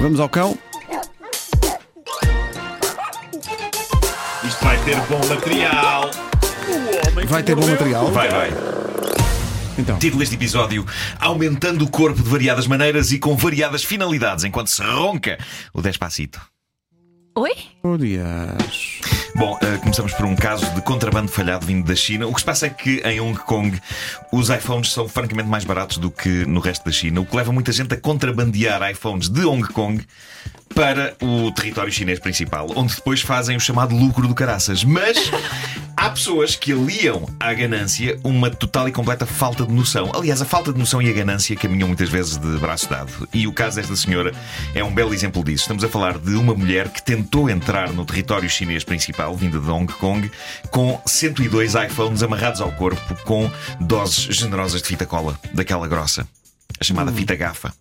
Vamos ao cão. Isto vai ter bom material. Vai ter bom material. Vai, vai. Então, Título deste episódio: Aumentando o corpo de variadas maneiras e com variadas finalidades enquanto se ronca o Despacito. Oi? Urias. Bom, eh, começamos por um caso de contrabando falhado vindo da China. O que se passa é que em Hong Kong os iPhones são francamente mais baratos do que no resto da China, o que leva muita gente a contrabandear iPhones de Hong Kong para o território chinês principal, onde depois fazem o chamado lucro do caraças. Mas há pessoas que aliam à ganância uma total e completa falta de noção. Aliás, a falta de noção e a ganância caminham muitas vezes de braço dado. E o caso desta senhora é um belo exemplo disso. Estamos a falar de uma mulher que tentou entrar no território chinês principal, vinda de Hong Kong, com 102 iPhones amarrados ao corpo com doses generosas de fita cola, daquela grossa, a chamada fita gafa.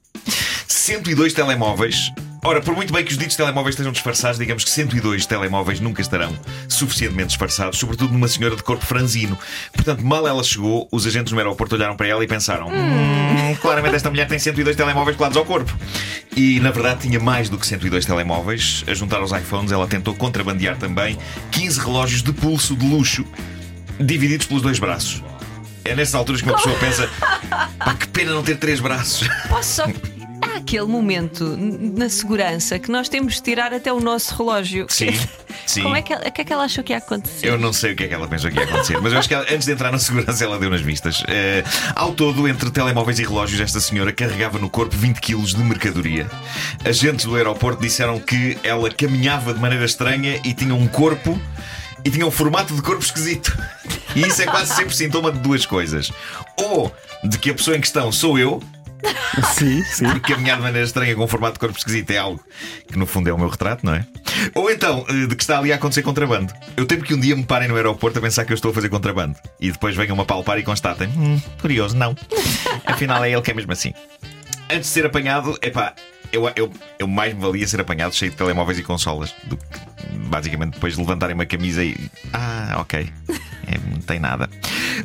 102 telemóveis. Ora, por muito bem que os ditos telemóveis estejam disfarçados, digamos que 102 telemóveis nunca estarão suficientemente disfarçados, sobretudo numa senhora de corpo franzino. Portanto, mal ela chegou, os agentes no aeroporto olharam para ela e pensaram: "Hum, claramente esta mulher tem 102 telemóveis colados ao corpo. E na verdade tinha mais do que 102 telemóveis. A juntar aos iPhones, ela tentou contrabandear também 15 relógios de pulso de luxo, divididos pelos dois braços. É nessas alturas que uma pessoa pensa: pá, que pena não ter três braços. Posso aquele momento na segurança que nós temos de tirar até o nosso relógio. Sim, sim. Como é que, ela- o que é que ela achou que ia acontecer? Eu não sei o que é que ela pensou que ia acontecer, mas eu acho que ela, antes de entrar na segurança ela deu nas vistas. Eh, ao todo, entre telemóveis e relógios, esta senhora carregava no corpo 20 quilos de mercadoria. Agentes do aeroporto disseram que ela caminhava de maneira estranha e tinha um corpo e tinha um formato de corpo esquisito. E isso é quase sempre sintoma de duas coisas: ou de que a pessoa em questão sou eu, Sim, sim. porque caminhar de maneira estranha com um formato de corpo esquisito é algo que no fundo é o meu retrato, não é? Ou então, eh, de que está ali a acontecer contrabando. Eu temo que um dia me parem no aeroporto a pensar que eu estou a fazer contrabando e depois venham-me a palpar e constatem: hum, curioso, não. Afinal é ele que é mesmo assim. Antes de ser apanhado, epá, eu, eu, eu mais me valia ser apanhado cheio de telemóveis e consolas do que basicamente depois levantarem uma camisa e. Ah, ok. É, não tem nada.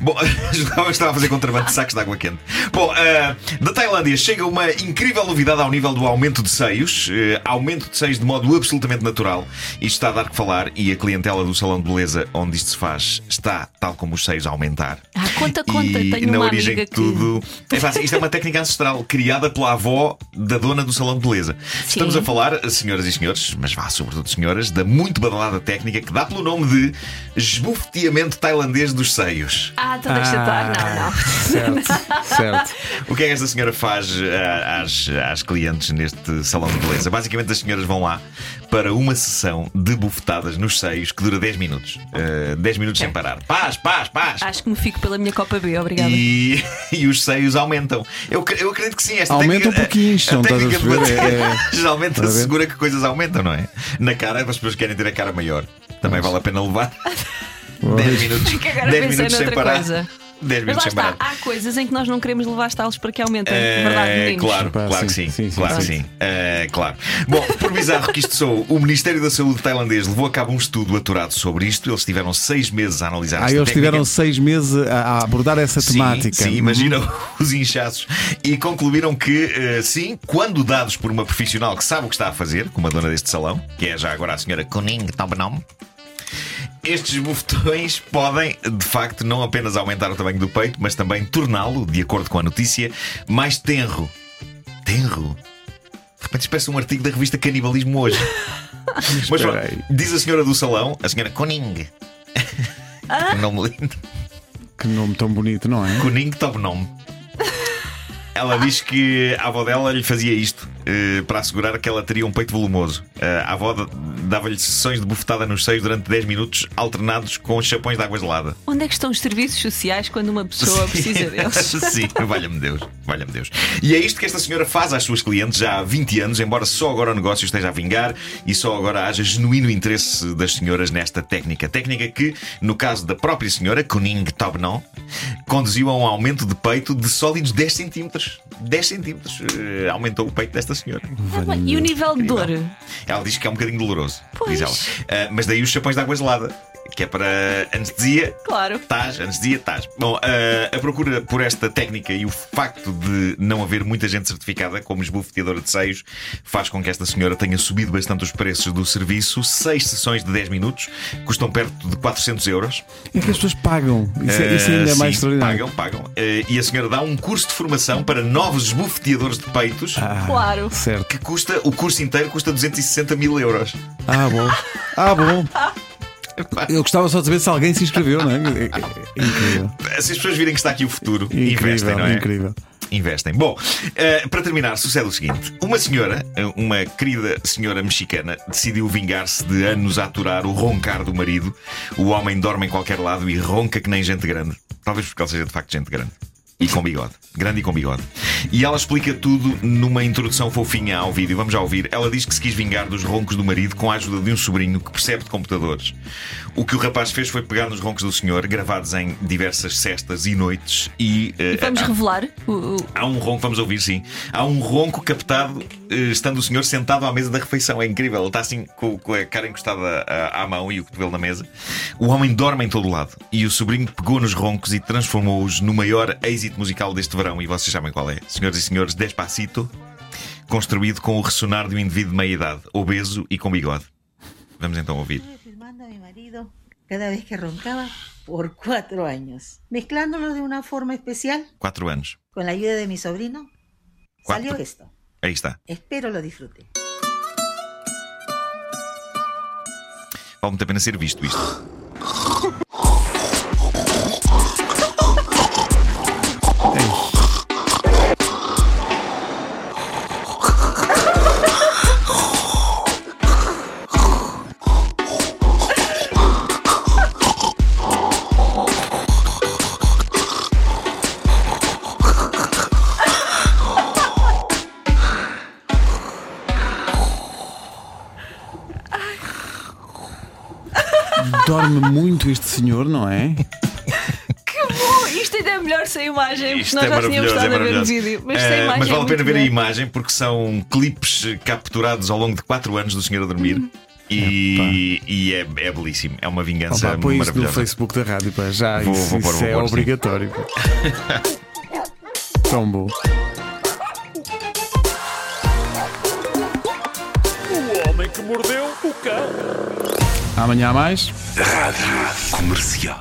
Bom, que estava a fazer contrabando de sacos de água quente. Bom, ah, da Tailândia chega uma incrível novidade ao nível do aumento de seios. eh, aumento de seios de modo absolutamente natural. Isto está a dar que falar e a clientela do salão de beleza onde isto se faz está, tal como os seios, a aumentar. Ah, conta, conta. E Tenho na uma origem de tudo. É fácil, isto é uma técnica ancestral criada pela avó da dona do salão de beleza. Estamos a falar, senhoras e senhores, mas vá, sobretudo senhoras, da muito badalada técnica que dá pelo nome de esbofeteamento tailandês dos seios. que. Ah, então deixa estar. Não, não. Certo, certo. O que é que esta senhora faz ah, às, às clientes neste salão de beleza? Basicamente, as senhoras vão lá para uma sessão de bufetadas nos seios que dura 10 minutos. Ah, 10 minutos sem parar. Paz, paz, paz! Acho que me fico pela minha Copa B, obrigada. E, e os seios aumentam. Eu, eu acredito que sim. Esta Aumentam técnica, porque incham, a estás a técnica de perceber? bater É- é- geralmente Estás a assegura que coisas aumentam, não é? Na cara, as pessoas querem ter a cara maior. Também vale a pena levar 10 minutos, agora 10 pensei minutos sem parar. coisa. 10 Mas lá minutos sem parar. há coisas em que nós não queremos levar estalos para que aumentem. É, Verdade, meninos? claro, Pá, claro que sim, sim. sim, sim, claro que sim. sim. É, claro. Bom, por bizarro que isto sou, o Ministério da Saúde tailandês levou a cabo um estudo aturado sobre isto. Eles tiveram seis meses a analisar Ah, esta eles técnica. tiveram seis meses a, abordar essa Sim, temática. Sim, imagina os inchaços. E concluíram que, eh, sim, quando dados por uma profissional que sabe o que está a fazer, como a dona deste salão, que é já agora a senhora Kuning Tobnom, estes bufetões podem, de facto, não apenas aumentar o tamanho do peito, mas também torná-lo, de acordo com a notícia, mais tenro. Tenro? De repente, parece um artigo da revista Canibalismo hoje. Mas pronto, aí. diz a senhora do salão, a senhora Kuning. Que nome lindo. Que nome tão bonito, não é? Kuning Tobnom. Ela diz que a avó dela lhe fazia isto eh, para assegurar que ela teria um peito volumoso. Eh, a avó dava-lhe sessões de bufetada nos seios durante 10 minutos, alternados com chapões de água gelada. Onde é que estão os serviços sociais quando uma pessoa precisa deles? Sim, valha-me Deus, valha-me Deus. E é isto que esta senhora faz às suas clientes já há 20 anos, embora só agora o negócio esteja a vingar e só agora haja genuíno interesse das senhoras nesta técnica. Técnica que, no caso da própria senhora, Kuning Tobnon, conduziu a um aumento de peito de sólidos 10 centímetros. 10 centímetros. Eh, aumentou o peito desta senhora. Ah, E o nível de dor? Ela diz que é um bocadinho doloroso, Pois. diz ela. Ah, mas daí os chapões de água gelada. Que é para anestesia. Claro. Estás, anestesia, estás. Bom, a, a procura por esta técnica e o facto de não haver muita gente certificada como esbofeteadora de seios faz com que esta senhora tenha subido bastante os preços do serviço. Seis sessões de 10 minutos custam perto de 400 euros. É que as pessoas pagam. Isso, é, isso ainda é Uh, mais sim, extraordinário. Pagam, pagam. Uh, e a senhora dá um curso de formação para novos esbofeteadores de peitos. Ah, Claro. Certo. Que custa, o curso inteiro custa 260 mil euros. Ah, bom. Ah, bom. Eu gostava só de saber se alguém se inscreveu, não é? É- é- Incrível. Se as pessoas virem que está aqui o futuro, investem, Incrível, não é? incrível. Investem. Bom, eh, para terminar, sucede o seguinte: uma senhora, eh, uma querida senhora mexicana, decidiu vingar-se de anos a aturar o roncar do marido. O homem dorme em qualquer lado e ronca que nem gente grande. Talvez porque ele seja de facto gente grande. E com bigode. Grande e com bigode. E ela explica tudo numa introdução fofinha ao vídeo. Vamos já ouvir. Ela diz que se quis vingar dos roncos do marido com a ajuda de um sobrinho que percebe de computadores. O que o rapaz fez foi pegar nos roncos do senhor, gravados em diversas cestas e noites, e. eh, Vamos há- revelar o, Há um ronco, vamos ouvir sim. Há um ronco captado eh, estando o senhor sentado à mesa da refeição. É incrível. Ele está assim com, com a cara encostada à, à mão e o cotovelo na mesa. O homem dorme em todo lado. E o sobrinho pegou nos roncos e transformou-os no maior êxito musical deste verão. E vocês sabem qual é. Senhoras e senhores, Despacito, construído com o ressonar de um indivíduo de meia idade, obeso e com bigode. Vamos então ouvir. A cada vez que roncaba por cuatro años, mezclándolo de una forma especial Quatro anos. con la ayuda de mi sobrino. Cuatro. Salió esto. Aí está. Espero lo disfrute. Vale muito a pena ser visto isto. Dorme muito este senhor, não é? Que bom! Isto ainda é melhor sem imagem, porque Isto nós é já tínhamos maravilhoso, é estado a ver o maravilhoso. vídeo. Mas Eh, sem imagem. mas vale é a pena ver a melhor. imagem porque são clipes eh, capturados ao longo de 4 anos do senhor a dormir. E, e é, é belíssimo. É uma vingança Opa, põe isso no maravilhosa. Facebook da rádio, pá, já. Vou- isso vou pôr, isso vou é pôr, obrigatório. Tão bom. O homem que mordeu o cão. Amanhã há mais. Rádio Comercial.